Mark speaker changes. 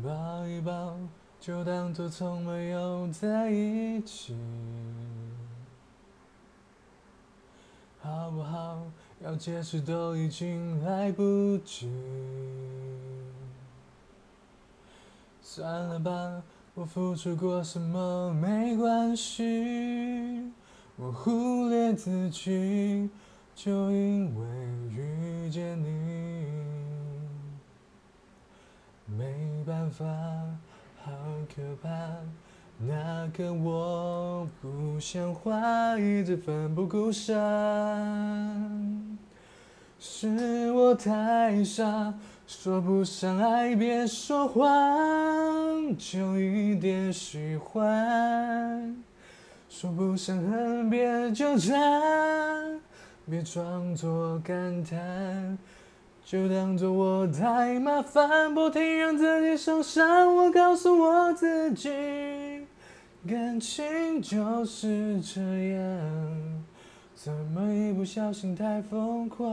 Speaker 1: 抱一抱，就当作从没有在一起，好不好？要解释都已经来不及。算了吧，我付出过什么没关系，我忽略自己，就因为办法，好可怕，那个我不像话，一直奋不顾身，是我太傻。说不上爱，别说谎，就一点喜欢；说不上恨，别纠缠，别装作感叹，就当作我太麻烦，不停让自己受伤。我告诉我自己，感情就是这样，怎么一不小心太疯狂？